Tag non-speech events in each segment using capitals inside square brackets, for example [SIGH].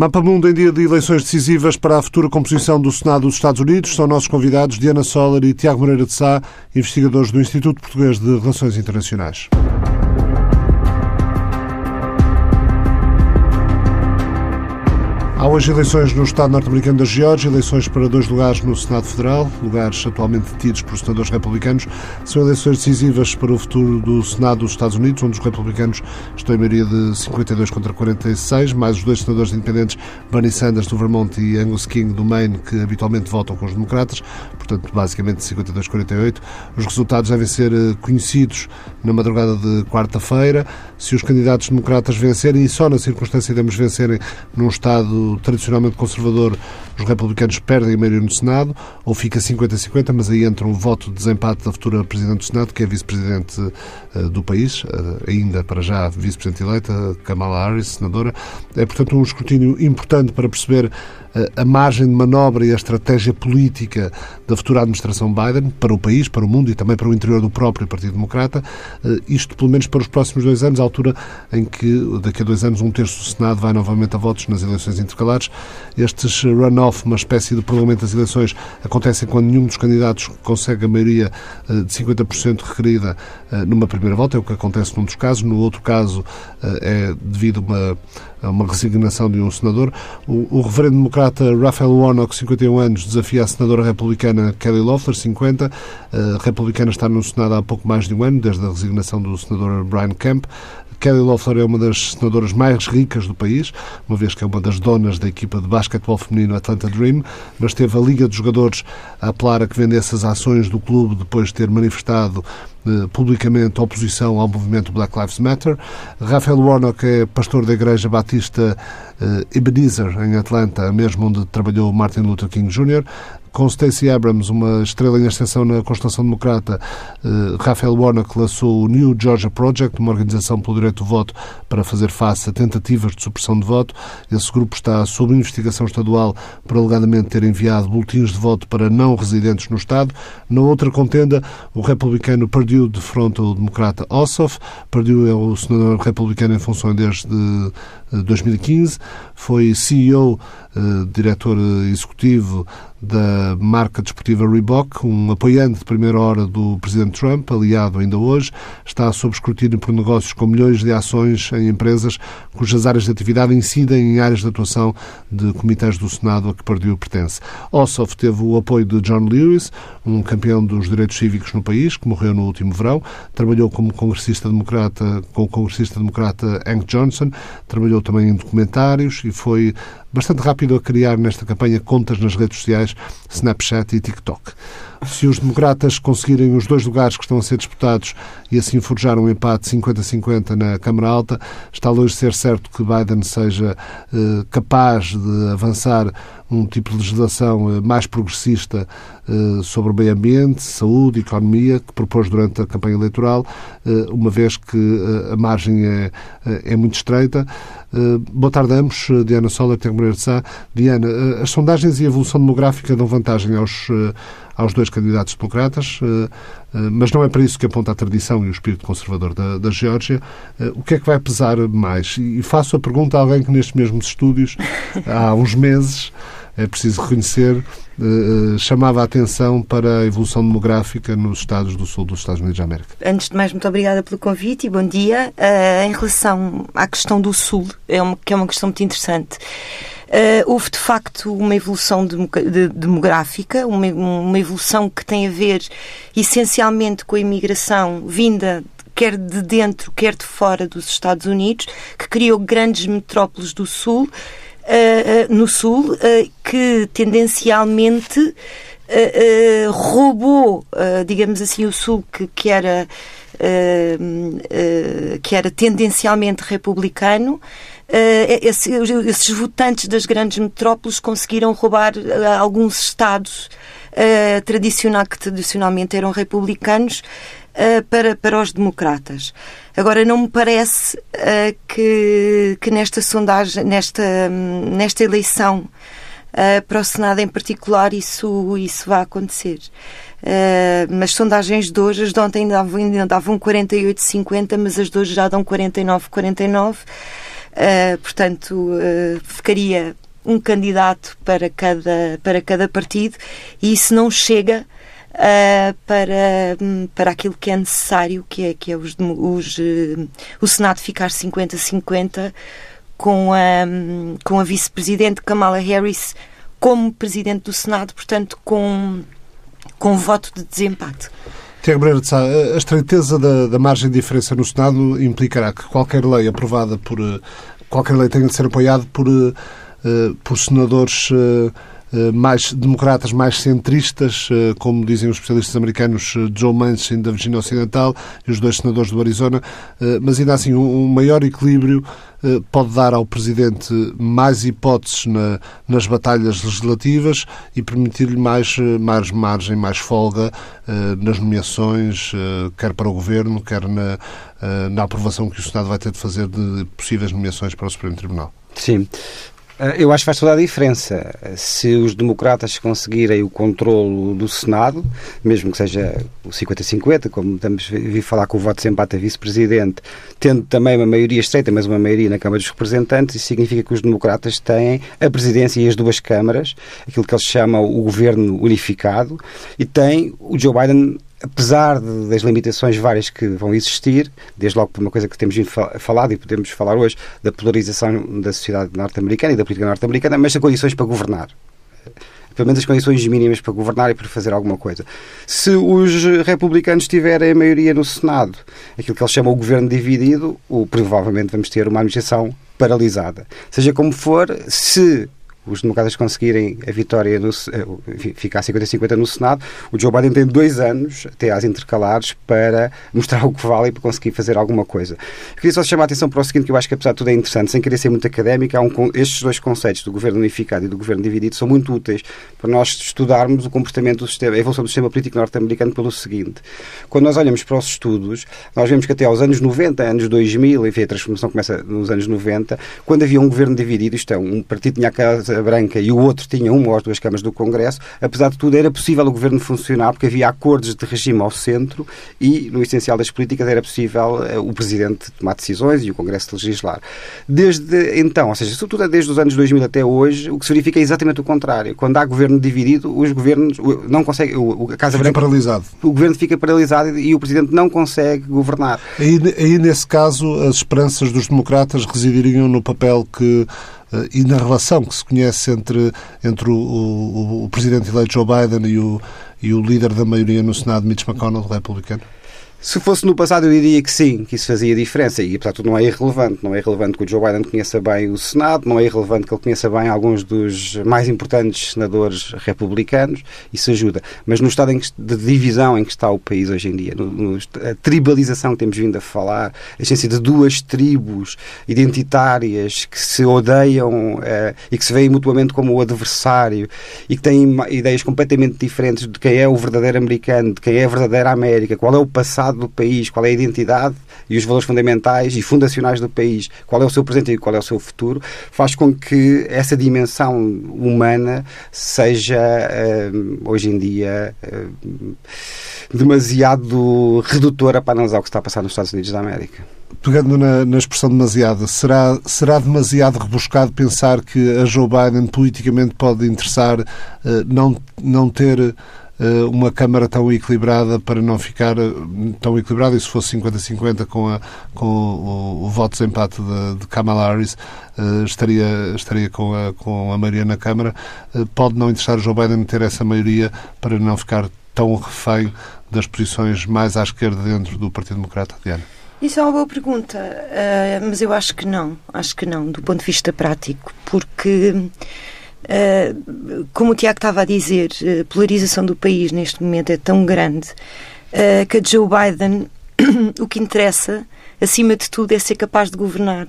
Mapa Mundo em dia de eleições decisivas para a futura composição do Senado dos Estados Unidos. São nossos convidados Diana Soller e Tiago Moreira de Sá, investigadores do Instituto Português de Relações Internacionais. Há hoje eleições no Estado norte-americano da Geórgia, eleições para dois lugares no Senado Federal, lugares atualmente detidos por senadores republicanos. São eleições decisivas para o futuro do Senado dos Estados Unidos, onde os republicanos estão em maioria de 52 contra 46, mais os dois senadores independentes, Bernie Sanders do Vermont e Angus King do Maine, que habitualmente votam com os democratas, portanto, basicamente 52-48. Os resultados devem ser eh, conhecidos na madrugada de quarta-feira. Se os candidatos democratas vencerem, e só na circunstância de vencerem num Estado tradicionalmente conservador, os republicanos perdem a maioria no Senado, ou fica 50-50, mas aí entra um voto de desempate da futura Presidente do Senado, que é vice-presidente uh, do país, uh, ainda para já vice-presidente eleita, Kamala Harris, senadora. É, portanto, um escrutínio importante para perceber a margem de manobra e a estratégia política da futura administração Biden para o país, para o mundo e também para o interior do próprio Partido Democrata. Eh, isto, pelo menos, para os próximos dois anos, a altura em que, daqui a dois anos, um terço do Senado vai novamente a votos nas eleições intercalares. Estes uma espécie de prolongamento das eleições, acontecem quando nenhum dos candidatos consegue a maioria eh, de 50% requerida eh, numa primeira volta. É o que acontece num dos casos. No outro caso, é devido a uma uma resignação de um senador. O, o reverendo democrata Raphael Warnock, 51 anos, desafia a senadora republicana Kelly Loeffler, 50. A republicana está no Senado há pouco mais de um ano, desde a resignação do senador Brian Kemp. Kelly Loeffler é uma das senadoras mais ricas do país, uma vez que é uma das donas da equipa de basquetebol feminino Atlanta Dream, mas teve a Liga dos Jogadores a apelar a que vendesse as ações do clube depois de ter manifestado eh, publicamente oposição ao movimento Black Lives Matter. Rafael Warnock é pastor da Igreja Batista eh, Ebenezer, em Atlanta, mesmo onde trabalhou Martin Luther King Jr com Stacey Abrams, uma estrela em ascensão na Constituição Democrata, eh, Raphael Warnock lançou o New Georgia Project, uma organização pelo direito do voto para fazer face a tentativas de supressão de voto. Esse grupo está sob investigação estadual por alegadamente ter enviado boletins de voto para não residentes no Estado. Na outra contenda, o republicano Perdue defronta o democrata Ossoff. Perdue é o senador republicano em função desde 2015. Foi CEO, eh, diretor executivo da marca desportiva Reebok, um apoiante de primeira hora do presidente Trump, aliado ainda hoje, está sob escrutínio por negócios com milhões de ações em empresas cujas áreas de atividade incidem em áreas de atuação de comitês do Senado a que Perdue pertence. Ossoff teve o apoio de John Lewis, um campeão dos direitos cívicos no país, que morreu no último verão, trabalhou como congressista democrata com o congressista democrata Hank Johnson, trabalhou também em documentários e foi bastante rápido a criar nesta campanha contas nas redes sociais Snapchat e TikTok. Se os democratas conseguirem os dois lugares que estão a ser disputados e assim forjar um empate 50-50 na Câmara Alta, está longe de ser certo que Biden seja eh, capaz de avançar um tipo de legislação eh, mais progressista eh, sobre o meio ambiente, saúde, economia, que propôs durante a campanha eleitoral, eh, uma vez que a margem é, é muito estreita. Boa tarde a ambos. Diana Sola e Tiago Moreira de Sá. Diana, as sondagens e a evolução demográfica dão vantagem aos, aos dois candidatos democratas, mas não é para isso que aponta a tradição e o espírito conservador da, da Geórgia. O que é que vai pesar mais? E faço a pergunta a alguém que nestes mesmos estúdios, [LAUGHS] há uns meses, é preciso reconhecer, eh, eh, chamava a atenção para a evolução demográfica nos Estados do Sul dos Estados Unidos da América. Antes de mais, muito obrigada pelo convite e bom dia. Uh, em relação à questão do Sul, é uma, que é uma questão muito interessante. Uh, houve de facto uma evolução de, de, demográfica, uma, uma evolução que tem a ver essencialmente com a imigração vinda quer de dentro, quer de fora dos Estados Unidos, que criou grandes metrópoles do Sul uh, no Sul uh, que tendencialmente roubou, digamos assim, o Sul que, que era que era tendencialmente republicano. Esses, esses votantes das grandes metrópoles conseguiram roubar alguns estados tradicional, que tradicionalmente eram republicanos uh, para, para os democratas. Agora, não me parece uh, que, que nesta sondagem, nesta, nesta eleição uh, para o Senado em particular, isso, isso vai acontecer. Mas sondagens de hoje, as de ontem davam, ainda davam 48-50, mas as de hoje já dão 49-49. Uh, portanto, ficaria um candidato para cada, para cada partido e isso não chega uh, para, para aquilo que é necessário, que é, que é os, os, uh, o Senado ficar 50-50 com a, com a vice-presidente Kamala Harris como presidente do Senado, portanto, com, com voto de desempate. Tiago Breira de Sá, a estreiteza da, da margem de diferença no Senado implicará que qualquer lei aprovada por. qualquer lei tenha de ser apoiada por, por senadores eh, mais democratas, mais centristas, eh, como dizem os especialistas americanos eh, Joe Manchin da Virgínia Ocidental e os dois senadores do Arizona, mas ainda assim um maior equilíbrio pode dar ao Presidente mais hipóteses na, nas batalhas legislativas e permitir-lhe mais, mais margem, mais folga nas nomeações, quer para o Governo, quer na, na aprovação que o Senado vai ter de fazer de possíveis nomeações para o Supremo Tribunal. Sim. Ah, eu acho que faz toda a diferença. Se os democratas conseguirem o controlo do Senado, mesmo que seja o 50-50, como estamos a falar com o voto de empate a vice-presidente, tendo também uma maioria estreita, mas uma maioria na Câmara dos Representantes, isso significa que os democratas têm a presidência e as duas câmaras, aquilo que eles chamam o governo unificado, e tem o Joe Biden apesar de, das limitações várias que vão existir, desde logo por uma coisa que temos falado e podemos falar hoje, da polarização da sociedade norte-americana e da política norte-americana, mas tem condições para governar. Pelo menos as condições mínimas para governar e para fazer alguma coisa. Se os republicanos tiverem a maioria no Senado, aquilo que eles chamam o governo dividido, o, provavelmente vamos ter uma administração paralisada. Seja como for, se os democratas conseguirem a vitória, no, eh, ficar 50-50 no Senado, o Joe Biden tem dois anos, até às intercalares, para mostrar o que vale e para conseguir fazer alguma coisa. Eu queria só chamar a atenção para o seguinte, que eu acho que apesar de tudo é interessante, sem querer ser muito académico, um, estes dois conceitos do governo unificado e do governo dividido são muito úteis para nós estudarmos o comportamento do sistema, a evolução do sistema político norte-americano pelo seguinte. Quando nós olhamos para os estudos, nós vemos que até aos anos 90, anos 2000, enfim, a transformação começa nos anos 90, quando havia um governo dividido, isto é, um partido tinha a casa Branca e o outro tinha uma ou duas câmaras do Congresso, apesar de tudo era possível o governo funcionar porque havia acordos de regime ao centro e, no essencial das políticas, era possível eh, o Presidente tomar decisões e o Congresso legislar. Desde então, ou seja, sobretudo desde os anos 2000 até hoje, o que se verifica é exatamente o contrário. Quando há governo dividido, os governos não conseguem. A Casa fica Branca. paralisado. O governo fica paralisado e o Presidente não consegue governar. Aí, aí, nesse caso, as esperanças dos democratas residiriam no papel que e na relação que se conhece entre, entre o, o, o presidente eleito Joe Biden e o, e o líder da maioria no Senado, Mitch McConnell, republicano? Se fosse no passado, eu diria que sim, que isso fazia diferença. E, apesar de tudo, não é irrelevante. Não é irrelevante que o Joe Biden conheça bem o Senado, não é irrelevante que ele conheça bem alguns dos mais importantes senadores republicanos. Isso ajuda. Mas no estado que, de divisão em que está o país hoje em dia, no, no, a tribalização que temos vindo a falar, a essência de duas tribos identitárias que se odeiam eh, e que se veem mutuamente como o adversário e que têm ideias completamente diferentes de quem é o verdadeiro americano, de quem é a verdadeira América, qual é o passado do país, qual é a identidade e os valores fundamentais e fundacionais do país, qual é o seu presente e qual é o seu futuro, faz com que essa dimensão humana seja, eh, hoje em dia, eh, demasiado redutora para analisar o que está a passar nos Estados Unidos da América. Pegando na, na, expressão demasiado, será, será demasiado rebuscado pensar que a Joe Biden politicamente pode interessar uh, não, não ter eh, uma Câmara tão equilibrada para não ficar eh, tão equilibrada, e se fosse 50-50 com, com o, o, voto de empate de, de Kamala Harris, uh, estaria, estaria com, a, com a maioria na Câmara. Pode não interessar Joe Biden ter essa maioria para não ficar tão refém das posições mais à esquerda dentro do Partido Democrata, Diana? Isso é uma boa pergunta, mas eu acho que não, acho que não, do ponto de vista prático, porque como o Tiago estava a dizer, a polarização do país neste momento é tão grande uh, que a Joe Biden [COUGHS] o que interessa, acima de tudo, é ser capaz de governar.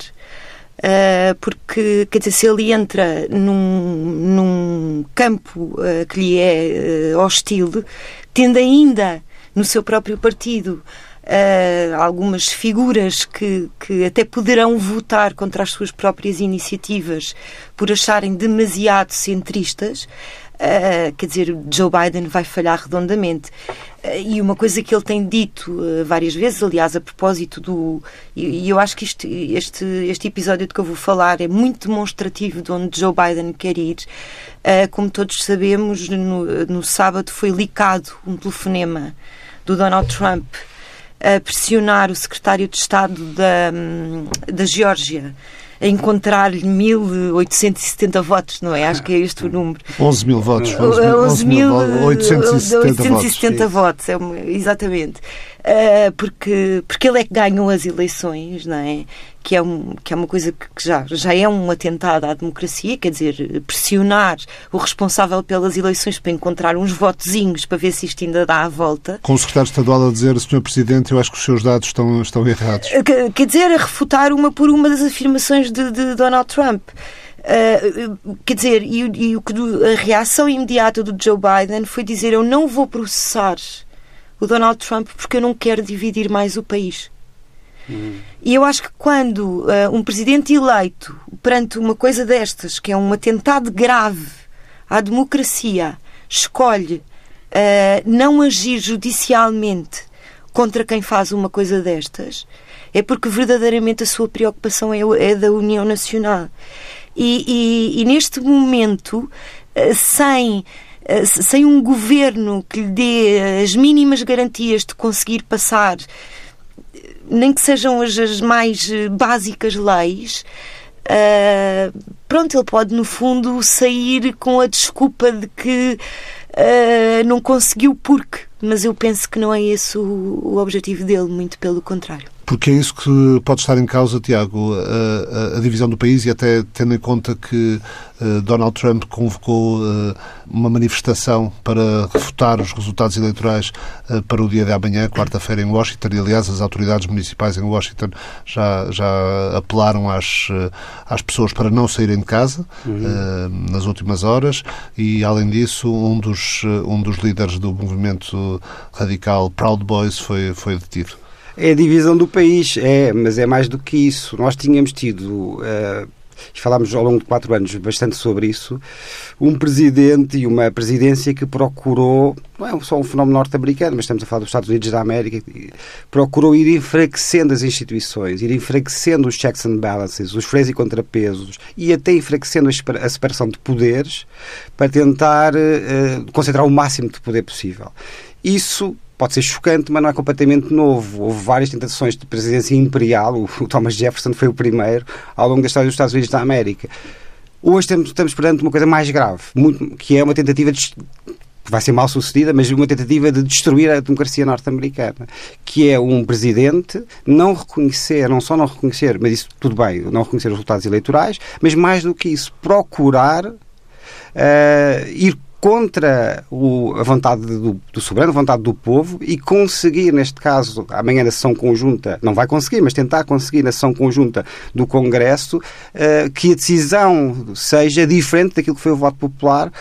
Uh, porque, quer dizer, se ele entra num, num campo que lhe é hostil, tendo ainda no seu próprio partido uh, algumas figuras que, que até poderão votar contra as suas próprias iniciativas por acharem demasiado centristas. Uh, quer dizer, Joe Biden vai falhar redondamente. Uh, e uma coisa que ele tem dito uh, várias vezes, aliás, a propósito do. E, e eu acho que isto, este, este episódio de que eu vou falar é muito demonstrativo de onde Joe Biden quer ir. como todos sabemos, no, no sábado foi licado um telefonema do Donald Trump a pressionar o secretário de Estado da, hum, da Geórgia a encontrar-lhe 1.870 votos, não é? Acho que é este o número. 11 mil votos. 11.870 votos. é uma, exatamente. Uh, porque, porque ele é que ganhou as eleições, não é? Que é, um, que é uma coisa que já, já é um atentado à democracia, quer dizer, pressionar o responsável pelas eleições para encontrar uns votozinhos para ver se isto ainda dá a volta. Com o secretário estadual a dizer, Sr. Presidente, eu acho que os seus dados estão, estão errados. Uh, quer dizer, a refutar uma por uma das afirmações de, de Donald Trump. Uh, quer dizer, e, e, a reação imediata do Joe Biden foi dizer: Eu não vou processar o Donald Trump porque eu não quero dividir mais o país. Hum. E eu acho que quando uh, um presidente eleito, perante uma coisa destas, que é um atentado grave à democracia, escolhe uh, não agir judicialmente contra quem faz uma coisa destas, é porque verdadeiramente a sua preocupação é, é da União Nacional. E, e, e neste momento, uh, sem sem um governo que lhe dê as mínimas garantias de conseguir passar, nem que sejam as, as mais eh, básicas leis, uh, pronto, ele pode, no fundo, sair com a desculpa de que uh, não conseguiu porque. Mas eu penso que não é esse o, o objetivo dele, muito pelo contrário. Porque é isso que pode estar em causa, Tiago, a, a, a divisão do país e até tendo em conta que uh, Donald Trump convocou uh, uma manifestação para refutar os resultados eleitorais uh, para o dia de amanhã, quarta-feira, em Washington, e aliás as autoridades municipais em Washington já, já apelaram às, às pessoas para não saírem de casa uhum. nas últimas horas e, além disso, um dos, um dos líderes do movimento radical Proud Boys foi, foi detido. É a divisão do país, é, mas é mais do que isso. Nós tínhamos tido. Uh, falámos ao longo de quatro anos bastante sobre isso, um presidente e uma presidência que procurou, não é só um fenómeno norte-americano, mas estamos a falar dos Estados Unidos da América, procurou ir enfraquecendo as instituições, ir enfraquecendo os checks and balances, os freios e contrapesos e até enfraquecendo a separação de poderes para tentar uh, concentrar o máximo de poder possível. Isso pode ser chocante, mas não é completamente novo. Houve várias tentações de presidência imperial, o Thomas Jefferson foi o primeiro, ao longo da história dos Estados Unidos da América. Hoje estamos, perante uma coisa mais grave, muito, que é uma tentativa de vai ser mal sucedida, mas uma tentativa de destruir a democracia norte-americana, que é um presidente não reconhecer, não só não reconhecer, mas isso tudo bem, não reconhecer os resultados eleitorais, mas mais do que isso, procurar uh, ir contra o, a vontade do, do, soberano, a vontade do povo e conseguir, neste caso, amanhã na sessão conjunta, não vai conseguir, mas tentar conseguir na sessão conjunta do Congresso, uh, que a decisão seja diferente daquilo que foi o voto popular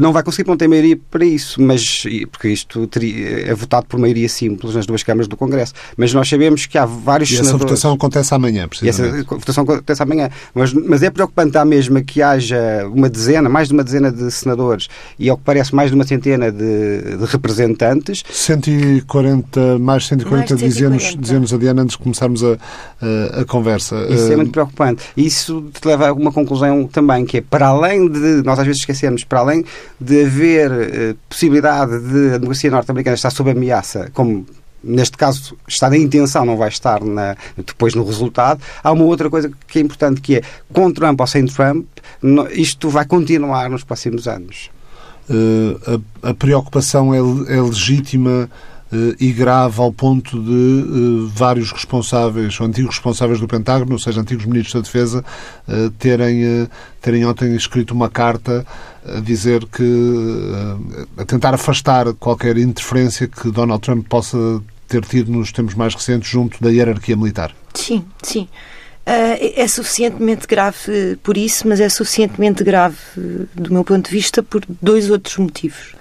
não vai conseguir, não tem maioria para isso, mas porque isto teria, é votado por maioria simples nas duas câmaras do Congresso. Mas nós sabemos que há vários e senadores... essa votação acontece amanhã, precisamente. E essa votação acontece amanhã. Mas, mas é preocupante à mesma que haja uma dezena, mais de uma dezena de senadores e, ao que parece, mais de uma centena de, de representantes. 140, mais 140, mais 140. dizemos a Diana antes de começarmos a, a, a conversa. Isso é muito preocupante. Isso te leva a uma conclusão também, que é, para além de, nós às vezes esquecemos, para além de haver uh, possibilidade de a democracia norte-americana estar sob ameaça, como neste caso está na intenção, não vai estar na, depois no resultado. Há uma outra coisa que é importante que é, com Trump ou sem Trump, isto vai continuar nos próximos anos. Uh, a, a, preocupação é, é legítima e grave ao ponto de uh, vários responsáveis, ou antigos responsáveis do Pentágono, ou seja, antigos ministros da Defesa, terem, terem ontem escrito uma carta a dizer que. a tentar afastar qualquer interferência que Donald Trump possa ter tido nos tempos mais recentes junto da hierarquia militar. Sim, sim. É suficientemente grave por isso, mas é suficientemente grave, do meu ponto de vista, por dois outros motivos.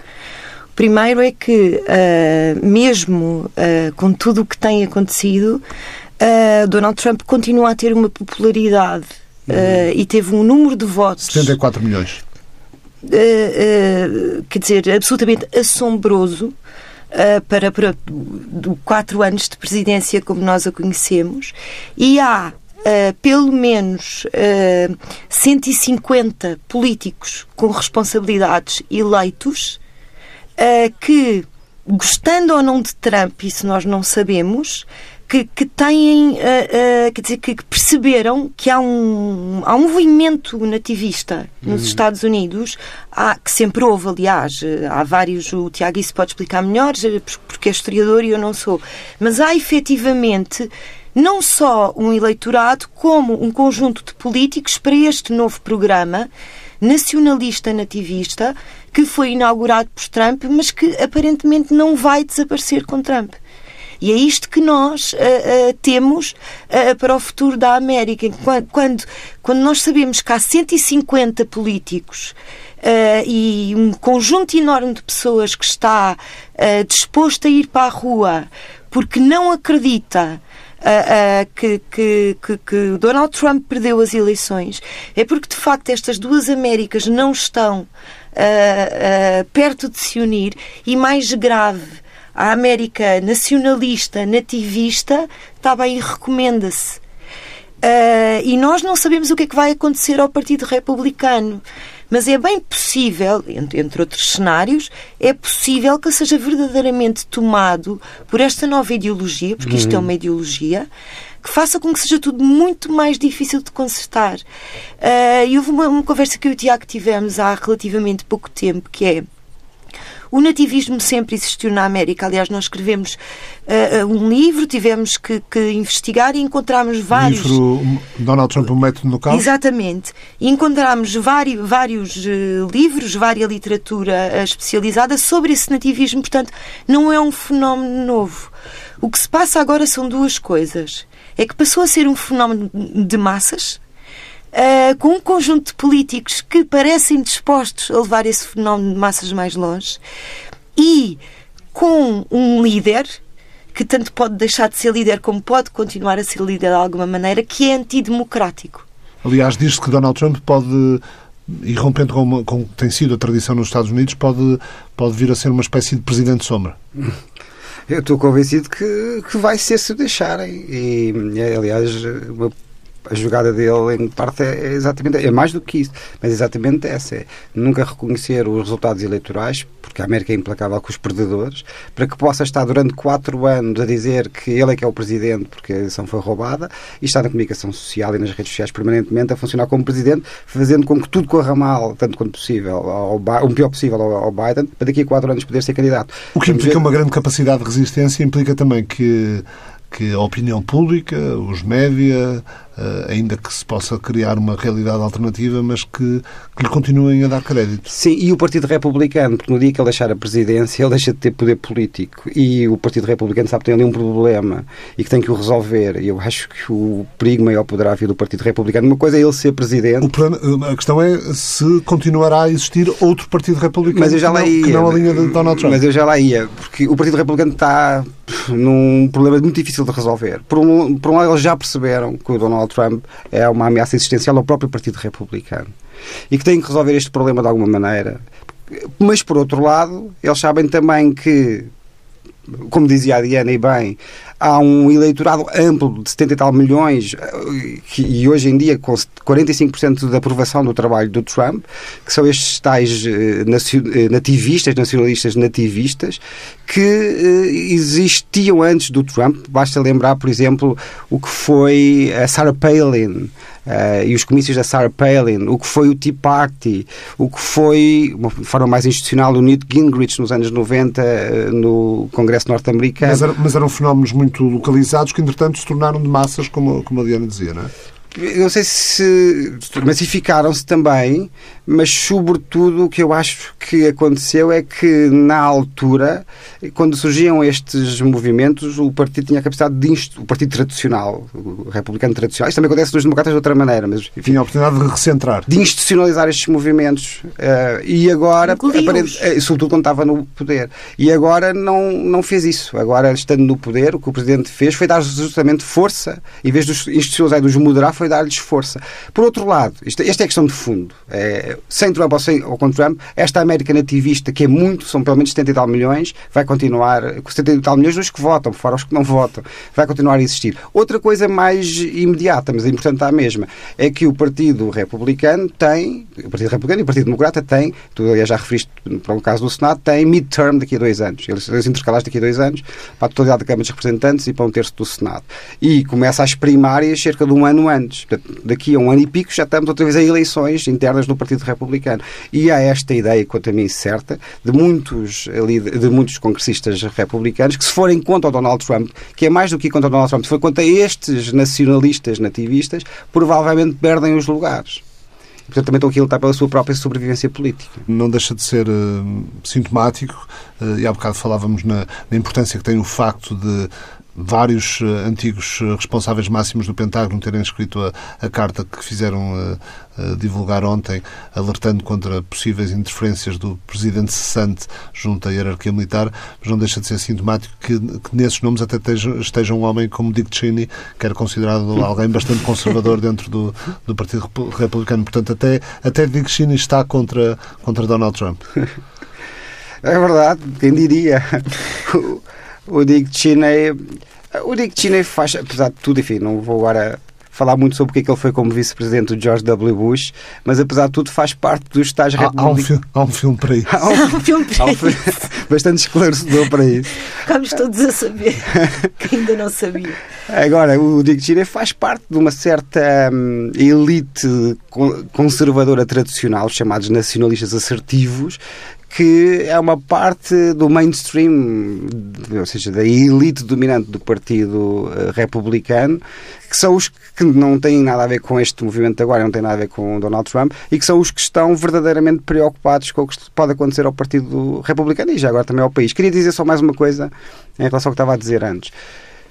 Primeiro é que, uh, mesmo uh, com tudo o que tem acontecido, Donald Trump continua a ter uma popularidade uhum. e teve um número de votos. 74 milhões quer dizer, absolutamente assombroso para, para do quatro anos de presidência como nós a conhecemos e há Uh, pelo menos uh, 150 políticos com responsabilidades eleitos uh, que, gostando ou não de Trump, isso nós não sabemos, que, que têm, uh, uh, quer dizer, que, perceberam que há um, há um movimento nativista nos uhum. Estados Unidos, há, que sempre houve, aliás, há vários, o Tiago isso pode explicar melhor, porque é historiador e eu não sou, mas há efetivamente não só um eleitorado, como um conjunto de políticos para este novo programa nacionalista nativista que foi inaugurado por Trump, mas que aparentemente não vai desaparecer com Trump. E é isto que nós uh, uh, temos uh, para o futuro da América. Quando, quando, nós sabemos que há 150 políticos e um conjunto enorme de pessoas que está disposto a ir para a rua porque não acredita Uh, que, que, que, que, Donald Trump perdeu as eleições é porque, de facto, estas duas Américas não estão perto de se unir e, mais grave, a América nacionalista, nativista, está bem recomenda-se. Uh, e nós não sabemos o que é que vai acontecer ao Partido Republicano. Mas é bem possível, entre, outros cenários, é possível que seja verdadeiramente tomado por esta nova ideologia, porque isto é uma ideologia, que faça com que seja tudo muito mais difícil de consertar. Uh, e houve uma, uma conversa que eu e o Tiago tivemos há relativamente pouco tempo, que é o nativismo sempre existiu na América. Aliás, nós escrevemos uh, um livro, tivemos que, que, investigar e encontramos vários. O livro Donald Trump, o método no caos? Exatamente. E encontramos vários, vários uh, livros, várias literatura uh, especializada sobre esse nativismo. Portanto, não é um fenómeno novo. O que se passa agora são duas coisas. É que passou a ser um fenómeno de massas, uh, com um conjunto de políticos que parecem dispostos a levar esse fenómeno de massas mais longe e com um líder que tanto pode deixar de ser líder como pode continuar a ser líder de alguma maneira, que é antidemocrático. Aliás, diz-se que Donald Trump pode, irrompendo com, uma, com tem sido a tradição nos Estados Unidos, pode, pode vir a ser uma espécie de presidente sombra. Eu estou convencido que, que vai ser se deixarem. E, aliás, uma a jogada dele, em parte, é, exatamente é mais do que isso, mas é exatamente essa: é nunca reconhecer os resultados eleitorais, porque a América é implacável com os perdedores, para que possa estar durante quatro anos a dizer que ele é que é o presidente porque a eleição foi roubada e está na comunicação social e nas redes sociais permanentemente a funcionar como presidente, fazendo com que tudo corra mal, tanto quanto possível, ao, o pior possível ao, Biden, para daqui a quatro anos poder ser candidato. O que implica uma grande capacidade de resistência, implica também que que a opinião pública, os média, ainda que se possa criar uma realidade alternativa, mas que, que, lhe continuem a dar crédito. Sim, e o Partido Republicano, porque no dia que ele deixar a presidência, ele deixa de ter poder político. E o Partido Republicano sabe que tem ali um problema e que tem que o resolver. Eu acho que o perigo maior poderá vir do Partido Republicano. Uma coisa é ele ser presidente. Plano, a questão é se continuará a existir outro Partido Republicano mas eu já lá não, ia, que não a linha de Donald Trump. Mas eu já lá ia, porque o Partido Republicano está num problema muito difícil de resolver. Por um, por um lado, eles já perceberam que o Donald Trump é uma ameaça existencial ao próprio Partido Republicano e que têm que resolver este problema de alguma maneira. Mas, por outro lado, eles sabem também que como dizia a Diana e bem, há um eleitorado amplo de 70 e tal milhões e hoje em dia com 45% da aprovação do trabalho do Trump, que são estes tais eh, eh, nativistas, nacionalistas nativistas, que eh, existiam antes do Trump. Basta lembrar, por exemplo, o que foi a Sarah Palin uh, e os comícios da Sarah Palin, o que foi o Tea Party, o que foi, de forma mais institucional, o Newt Gingrich nos anos 90 uh, no Congresso norte-americano. Mas, mas, eram fenómenos muito localizados que, entretanto, se tornaram de massas, como, como a Diana dizia, não é? Não sei se massificaram-se também, mas sobretudo o que eu acho que aconteceu é que na altura, quando surgiam estes movimentos, o partido tinha a capacidade de o partido tradicional, o republicano tradicional. Isto também acontece nos democratas de outra maneira, mas enfim, tinha a oportunidade de recentrar, de institucionalizar estes movimentos uh, e agora, aparente, uh, sobretudo quando estava no poder, e agora não não fez isso. Agora estando no poder, o que o presidente fez foi dar justamente força, em vez de institucionalizar, de os moderar, foi dar-lhes força. Por outro lado, isto, esta é a questão de fundo. É, sem Trump ou, sem, ou com Trump, esta América nativista, que é muito, são pelo menos 70 e tal milhões, vai continuar, 70 e tal milhões dos que votam, fora os que não votam, vai continuar a existir. Outra coisa mais imediata, mas é importante à mesma, é que o Partido Republicano tem, o Partido Republicano e o Partido Democrata têm, tu aliás já referiste para o caso do Senado, têm midterm daqui a dois anos. Eles, eles intercalares daqui a dois anos, para a totalidade da Câmara dos Representantes e para um terço do Senado. E começa as primárias cerca de um ano antes. Portanto, daqui a um ano e pico já estamos outra vez em eleições internas no Partido Republicano. E há esta ideia, quanto a mim, certa, de muitos, de muitos congressistas republicanos que se forem contra o Donald Trump, que é mais do que contra o Donald Trump, se for contra estes nacionalistas nativistas, provavelmente perdem os lugares. Portanto, também estão aqui a lutar pela sua própria sobrevivência política. Não deixa de ser uh, sintomático, uh, e há bocado falávamos na, na importância que tem o facto de vários uh, antigos responsáveis máximos do Pentágono terem escrito a, a carta que fizeram uh, divulgar ontem, alertando contra possíveis interferências do presidente cessante junto à hierarquia militar, mas não deixa de ser sintomático que, que nesses nomes até esteja, esteja, um homem como Dick Cheney, que era considerado alguém bastante conservador dentro do, do Partido Republicano. Portanto, até, até Dick Cheney está contra, contra Donald Trump. [LAUGHS] É verdade, quem diria? [LAUGHS] o Dick Cheney. O Dick Cheney faz, apesar de tudo, enfim, não vou agora falar muito sobre o que é que ele foi como vice-presidente do George W. Bush, mas apesar de tudo faz parte dos estágios há, há, um filme, há um filme para isso. [LAUGHS] Há um, há um filme para um filme [LAUGHS] bastante esclarecedor para isso. Ficámos todos a saber, [LAUGHS] que ainda não sabia. Agora, o Dick Cheney faz parte de uma certa hum, elite conservadora tradicional, chamados nacionalistas assertivos, que é uma parte do mainstream, ou seja, da elite dominante do Partido eh, Republicano, que são os que não têm nada a ver com este movimento agora, não têm nada a ver com Donald Trump, e que são os que estão verdadeiramente preocupados com o que pode acontecer ao Partido Republicano e já agora também ao país. Queria dizer só mais uma coisa em relação ao que estava a dizer antes.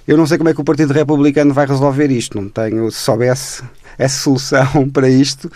Eu não sei como é que o Partido Republicano vai resolver isto, não tenho, se soubesse essa solução [LAUGHS] para isto,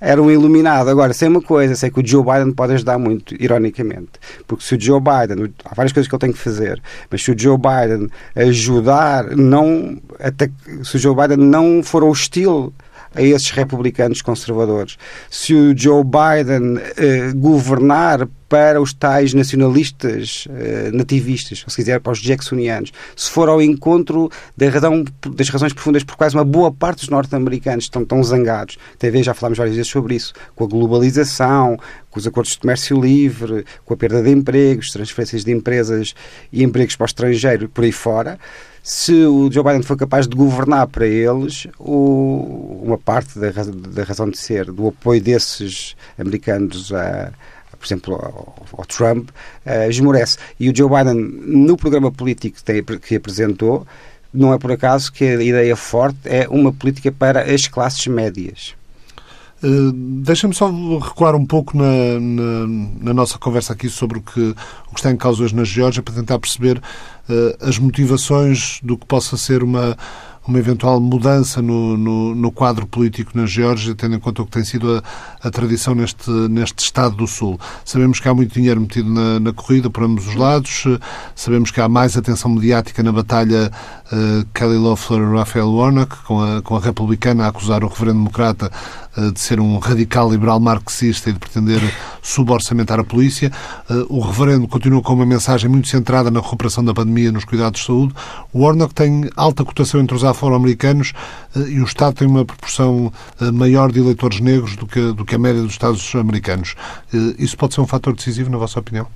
era um iluminado. Agora, sei uma coisa, sei que o Joe Biden pode ajudar muito, ironicamente. Porque se o Joe Biden, há várias coisas que ele tem que fazer, mas se o Joe Biden ajudar, não, até, se o Joe Biden não for hostil a esses republicanos conservadores. Se o Joe Biden eh, governar para os tais nacionalistas eh, nativistas, ou se quiser, para os jacksonianos, se for ao encontro da razão, das razões profundas por quais uma boa parte dos norte-americanos estão tão zangados. TV já falámos várias vezes sobre isso, com a globalização, com os acordos de comércio livre, com a perda de empregos, transferências de empresas e empregos para o estrangeiro, por aí fora se o Joe Biden for capaz de governar para eles, o, uma parte da, da, razão de ser, do apoio desses americanos a, por exemplo, ao, Trump, uh, esmorece. E o Joe Biden, no programa político que, tem, que apresentou, não é por acaso que a ideia forte é uma política para as classes médias. Uh, Deixa-me só recuar um pouco na, na, na, nossa conversa aqui sobre o que, o que está em causa hoje na Geórgia para tentar perceber as motivações do que possa ser uma, uma eventual mudança no, no, no, quadro político na Geórgia, tendo em conta o que tem sido a, a, tradição neste, neste Estado do Sul. Sabemos que há muito dinheiro metido na, na corrida por ambos os lados, sabemos que há mais atenção mediática na batalha uh, Kelly Loeffler e Raphael Warnock, com a, com a republicana a acusar o reverendo democrata eh, de ser um radical liberal marxista e de pretender suborçamentar a polícia. Eh, o reverendo continua com uma mensagem muito centrada na recuperação da pandemia nos cuidados de saúde. O Warnock tem alta cotação entre os afro-americanos eh, e o Estado tem uma proporção maior de eleitores negros do que, do que a média dos Estados americanos. Isso pode ser um fator decisivo, na vossa opinião?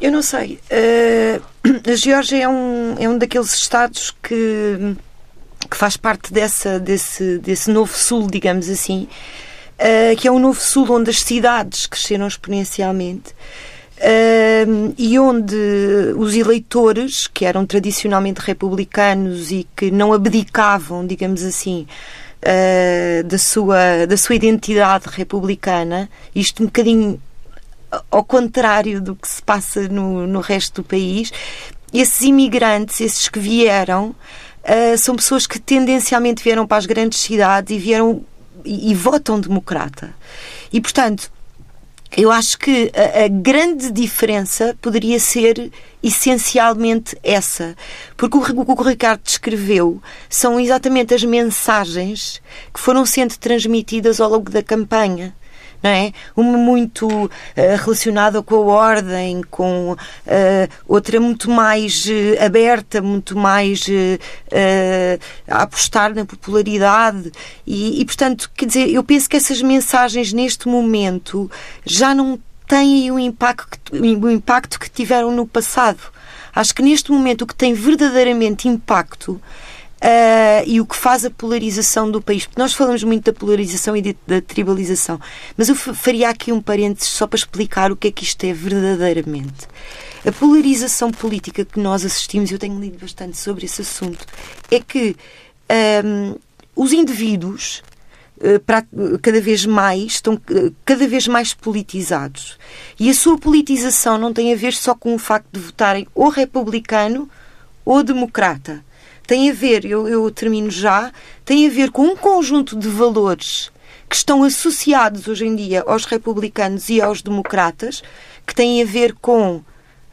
Eu não sei. Uh, [CLEARS THROAT] a Geórgia é um, é um daqueles Estados que que faz parte dessa, desse, desse novo sul, digamos assim, uh, que é um novo sul onde as cidades cresceram exponencialmente. Uh, e onde os eleitores, que eram tradicionalmente republicanos e que não abdicavam, digamos assim, uh, da, sua, da sua identidade republicana, isto um bocadinho ao contrário do que se passa no, no resto do país, esses imigrantes, esses que vieram, uh, são pessoas que tendencialmente vieram para as grandes cidades e vieram e, e votam democrata. E, portanto, eu acho que a, a, grande diferença poderia ser essencialmente essa. Porque o, o, que o Ricardo descreveu são exatamente as mensagens que foram sendo transmitidas ao longo da campanha não é? Uma muito uh, relacionada com a ordem, com uh, outra muito mais uh, aberta, muito mais a apostar na popularidade. E, e, portanto, quer dizer, eu penso que essas mensagens neste momento já não têm o impacto, o impacto que tiveram no passado. Acho que neste momento o que tem verdadeiramente impacto uh, e o que faz a polarização do país. Porque nós falamos muito da polarização e de, da tribalização, mas eu faria aqui um parênteses só para explicar o que é que isto é verdadeiramente. A polarização política que nós assistimos, eu tenho lido bastante sobre esse assunto, é que um, os indivíduos eh, cada vez mais estão eh, cada vez mais politizados e a sua politização não tem a ver só com o facto de votarem ou republicano ou democrata tem a ver, eu, eu termino já, tem a ver com um conjunto de valores que estão associados hoje em dia aos republicanos e aos democratas, que têm a ver com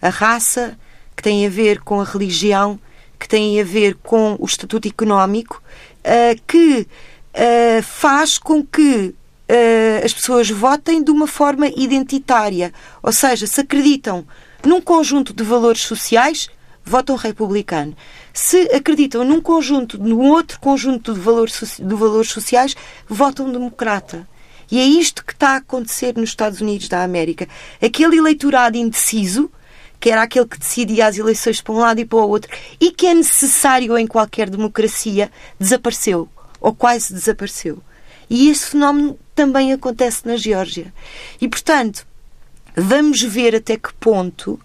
a raça, que têm a ver com a religião, que têm a ver com o estatuto económico, uh, que uh, faz com que uh, as pessoas votem de uma forma identitária. Ou seja, se acreditam num conjunto de valores sociais, votam republicano se acreditam num conjunto, num outro conjunto de valores, de valores sociais, votam democrata. E é isto que está a acontecer nos Estados Unidos da América. Aquele eleitorado indeciso, que era aquele que decidia as eleições para um lado e para o outro, e que é necessário em qualquer democracia, desapareceu. Ou quase desapareceu. E esse fenómeno também acontece na Geórgia. E, portanto, vamos ver até que ponto uh,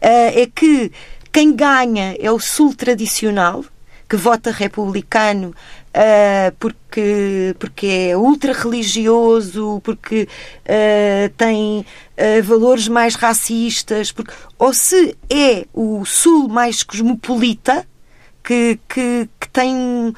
é que quem ganha é o Sul tradicional, que vota republicano uh, porque, porque é ultra-religioso, porque uh, tem uh, valores mais racistas, porque, ou se é o Sul mais cosmopolita, que, que, que tem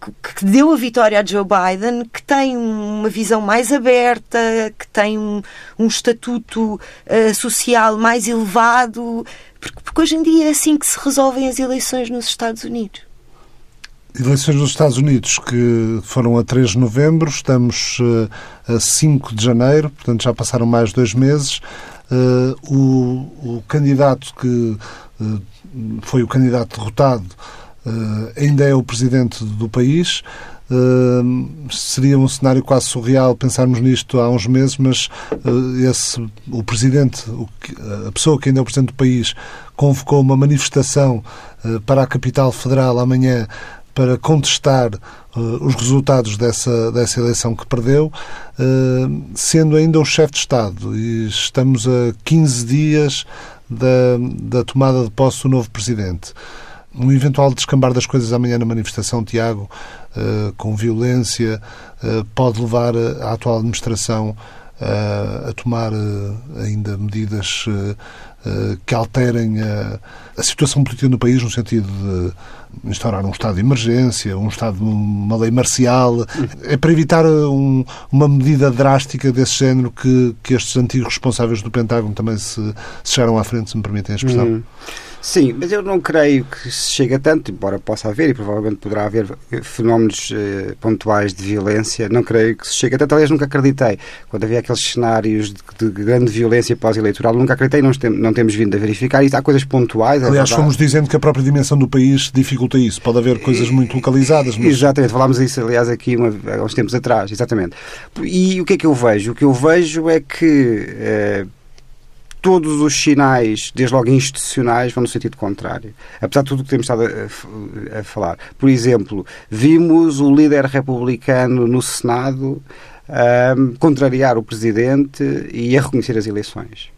que deu a vitória a Joe Biden, que tem uma visão mais aberta, que tem um, um estatuto uh, social mais elevado, porque, porque hoje em dia é assim que se resolvem as eleições nos Estados Unidos. Eleições nos Estados Unidos que foram a 3 de novembro, estamos uh, a 5 de janeiro, portanto já passaram mais dois meses. Uh, o, o, candidato que foi o candidato derrotado ainda é o presidente do país. Uh, seria um cenário quase surreal pensarmos nisto há uns meses, mas uh, esse, o presidente, o, a pessoa que ainda é o presidente do país, convocou uma manifestação uh, para a capital federal amanhã para contestar os resultados dessa, dessa eleição que perdeu, sendo ainda o chefe de Estado. E estamos a 15 dias da, da tomada de posse do novo presidente um eventual descambar das coisas amanhã na manifestação, Tiago, uh, com violência, uh, pode levar a atual administração a tomar ainda medidas que alterem a, a, situação política no país no sentido de instaurar um estado de emergência, um estado, uma lei marcial. É para evitar um, uma medida drástica desse género que, que estes antigos responsáveis do Pentágono também se, se chegaram à frente, se me permitem a expressão. Uhum. Sim, mas eu não creio que se chegue a tanto, embora possa haver e provavelmente poderá haver fenómenos eh, pontuais de violência, não creio que se chegue a tanto. Aliás, nunca acreditei. Quando havia aqueles cenários de, de grande violência pós-eleitoral, nunca acreditei, não, tem, não temos vindo a verificar. Isso há coisas pontuais. É Aliás, fomos dizendo que a própria dimensão do país dificulta isso. Pode haver coisas muito localizadas. Mas... Exatamente, falámos isso, aliás, aqui uma, há uns tempos atrás, exatamente. E o que é que eu vejo? O que eu vejo é que. Eh, todos os sinais, desde logo institucionais, vão no sentido contrário. Apesar de tudo o que temos estado a, a, falar. Por exemplo, vimos o líder republicano no Senado um, contrariar o presidente e a reconhecer as eleições.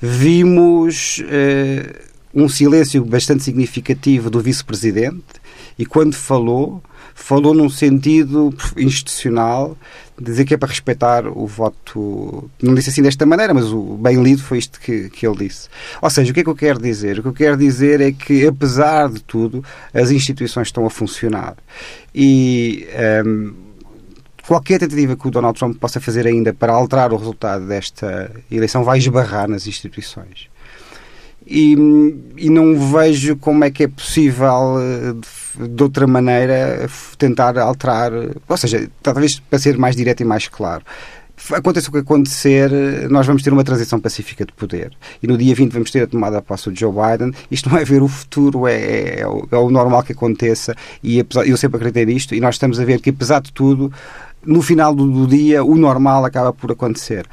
Vimos uh, um silêncio bastante significativo do vice-presidente e, quando falou, falou num sentido institucional dizer que é para respeitar o voto. Não disse assim desta maneira, mas o bem lido foi isto que, que ele disse. Ou seja, o que é que eu quero dizer? O que eu quero dizer é que, apesar de tudo, as instituições estão a funcionar. E. Um, qualquer tentativa que o Donald Trump possa fazer ainda para alterar o resultado desta eleição vai esbarrar nas instituições. E, e não vejo como é que é possível eh, de outra maneira tentar alterar, ou seja, talvez para ser mais direto e mais claro aconteça o que acontecer, nós vamos ter uma transição pacífica de poder. E no dia 20 vamos ter a tomada de posse do Joe Biden. Isto não é ver o futuro, é, é, é, o, é o, normal que aconteça. E apesar, eu sempre acreditei nisto. E nós estamos a ver que, apesar de tudo, no final do, do dia, o normal acaba por acontecer.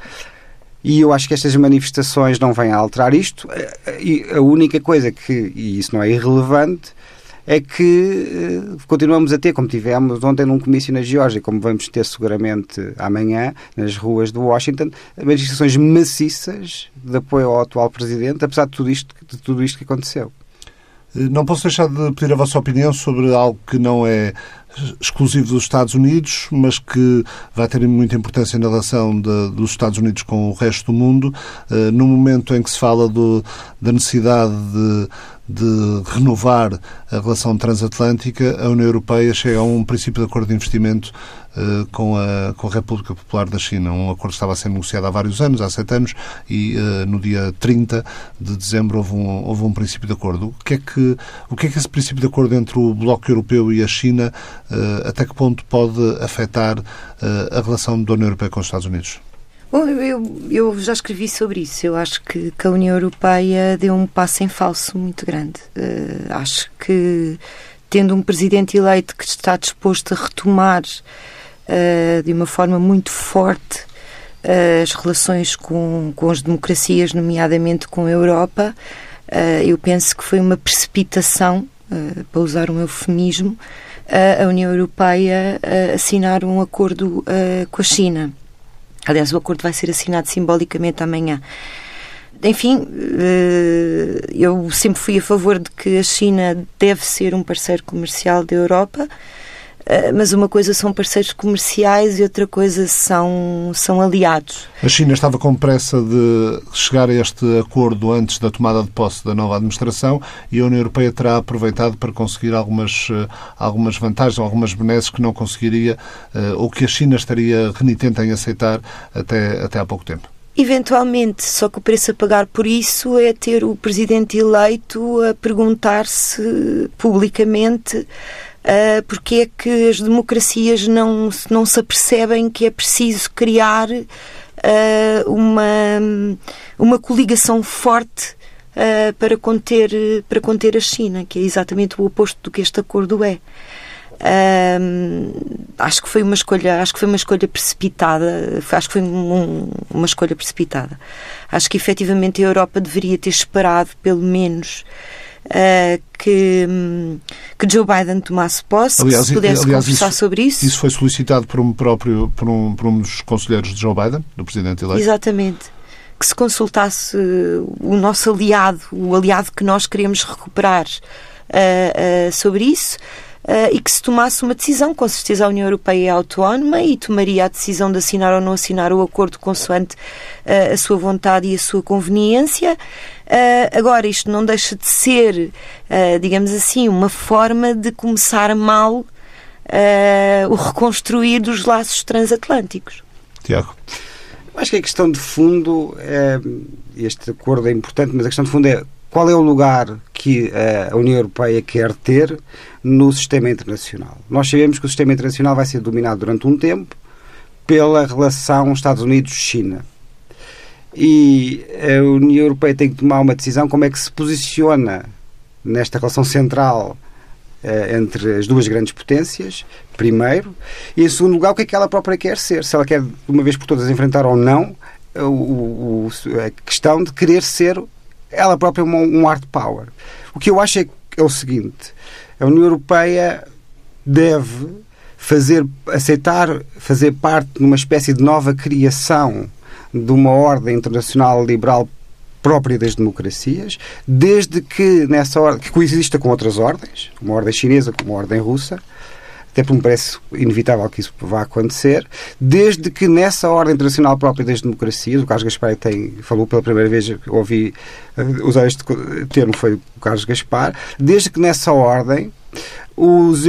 E eu acho que estas manifestações não vêm a alterar isto. E a única coisa que, e isso não é irrelevante, é que uh, continuamos a ter, como tivemos ontem num comício na Geórgia, como vamos ter seguramente amanhã nas ruas de Washington, manifestações maciças de apoio ao atual presidente, apesar de tudo isto, de tudo isto que aconteceu. Eh, não posso deixar de pedir a vossa opinião sobre algo que não é exclusivo dos Estados Unidos, mas que vai ter muita importância na relação de, dos Estados Unidos com o resto do mundo, uh, no momento em que se fala do, da necessidade de de renovar a relação transatlântica, a União Europeia chega a um princípio de acordo de investimento uh, com, a, com a República Popular da China. Um acordo que estava a ser negociado há vários anos, há sete anos, e uh, no dia 30 de dezembro houve um, houve um princípio de acordo. O que, é que, o que é que esse princípio de acordo entre o Bloco Europeu e a China, uh, até que ponto pode afetar a relação da União Europeia com os Estados Unidos? Bom, eu, eu já escrevi sobre isso. Eu acho que, que, a União Europeia deu um passo em falso muito grande. Uh, acho que, tendo um presidente eleito que está disposto a retomar uh, de uma forma muito forte uh, as relações com, com as democracias, nomeadamente com a Europa, eu penso que foi uma precipitação, para usar um eufemismo, a União Europeia assinar um acordo com a China. Aliás, o acordo vai ser assinado simbolicamente amanhã. Enfim, eh, eu sempre fui a favor de que a China deve ser um parceiro comercial da Europa, eh, mas uma coisa são parceiros comerciais e outra coisa são, são aliados. A China estava com pressa de chegar a este acordo antes da tomada de posse da nova administração e a União Europeia terá aproveitado para conseguir algumas, eh, algumas vantagens, algumas benesses que não conseguiria ou que a China estaria renitente em aceitar até, até há pouco tempo. Eventualmente, só que o preço a pagar por isso é ter o presidente eleito a perguntar-se publicamente uh, porque é que as democracias não, não se apercebem que é preciso criar uh, uma, uma coligação forte uh, para, conter, para conter a China, que é exatamente o oposto do que este acordo é. Acho que foi uma escolha acho que foi uma escolha precipitada acho que foi um, uma escolha precipitada acho que efetivamente a Europa deveria ter esperado pelo menos uh, que, que Joe Biden tomasse posse aliás, que se pudesse aliás, conversar isso, sobre isso. isso foi solicitado por um próprio por um, por um dos conselheiros de Joe Biden do presidente eleito. Exatamente. Que se consultasse o nosso aliado o aliado que nós queremos recuperar uh, uh, sobre isso uh, e que se tomasse uma decisão. Com certeza a União Europeia é autónoma e tomaria a decisão de assinar ou não assinar o acordo consoante uh, a sua vontade e a sua conveniência. Uh, agora, isto não deixa de ser, digamos assim, uma forma de começar mal o reconstruir dos laços transatlânticos. Tiago. Acho que a questão de fundo, é, este acordo é importante, mas a questão de fundo é qual é o lugar que a União Europeia quer ter no sistema internacional. Nós sabemos que o sistema internacional vai ser dominado durante um tempo pela relação Estados Unidos-China. E a União Europeia tem que tomar uma decisão como é que se posiciona nesta relação central eh, entre as duas grandes potências, primeiro, e em segundo lugar, o que é que ela própria quer ser. Se ela quer, de uma vez por todas, enfrentar ou não o, o, a questão de querer ser ela própria um, um hard power. O que eu acho é, é o seguinte: a União Europeia deve fazer, aceitar fazer parte de uma espécie de nova criação de uma ordem internacional liberal própria das democracias, desde que nessa ordem, que coexista com outras ordens, uma ordem chinesa, como uma ordem russa, até porque me parece inevitável que isso vá acontecer, desde que nessa ordem internacional própria das democracias, o Carlos Gaspar tem, falou pela primeira vez, ouvi uh, usar este termo, foi o Carlos Gaspar, desde que nessa ordem os,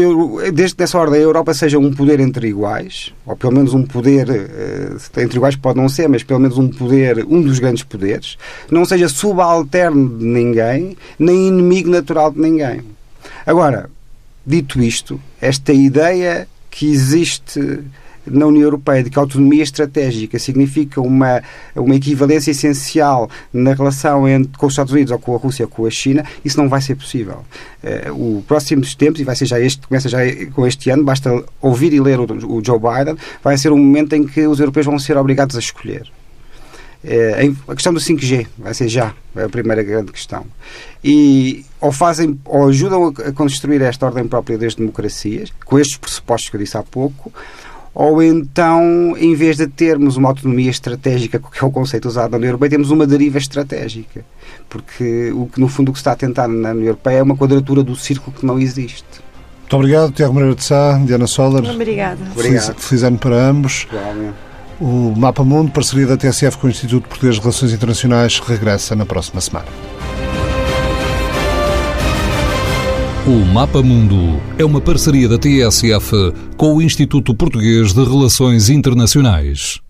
desde que nessa ordem a Europa seja um poder entre iguais, ou pelo menos um poder uh, entre iguais pode não ser, mas pelo menos um poder, um dos grandes poderes, não seja subalterno de ninguém, nem inimigo natural de ninguém. Agora, dito isto, esta ideia que existe na União Europeia de que a autonomia estratégica significa uma, uma equivalência essencial na relação entre, com os Estados Unidos ou com a Rússia ou com a China, isso não vai ser possível. Uh, o próximos tempos, e vai ser já este, começa já com este ano, basta ouvir e ler o, o Joe Biden, vai ser um momento em que os europeus vão ser obrigados a escolher. É, a questão do 5G vai ser já é a primeira grande questão. E ou fazem ou ajudam a construir esta ordem própria das democracias, com estes pressupostos que eu disse há pouco, ou então, em vez de termos uma autonomia estratégica, que é o conceito usado na União Europeia, temos uma deriva estratégica. Porque, o que no fundo, o que se está a tentar na União Europeia é uma quadratura do círculo que não existe. Muito obrigado, Tiago Moreira de Sá, Diana Soller. Obrigada. Feliz, feliz ano para ambos. O Mapa Mundo, parceria da TSF com o Instituto Português de Relações Internacionais, regressa na próxima semana. O Mapa Mundo é uma parceria da TSF com o Instituto Português de Relações Internacionais.